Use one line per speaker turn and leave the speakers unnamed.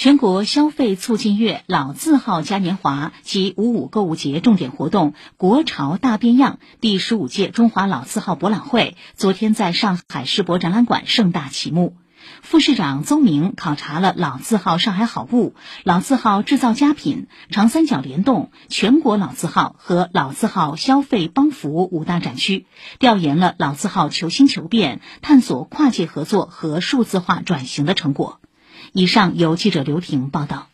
全国消费促进月老字号嘉年华及五五购物节重点活动“国潮大变样”第十五届中华老字号博览会昨天在上海世博展览馆盛大启幕。副市长邹明考察了老字号上海好物、老字号制造佳品、长三角联动、全国老字号和老字号消费帮扶五大展区，调研了老字号求新求变、探索跨界合作和数字化转型的成果。以上由记者刘婷报道。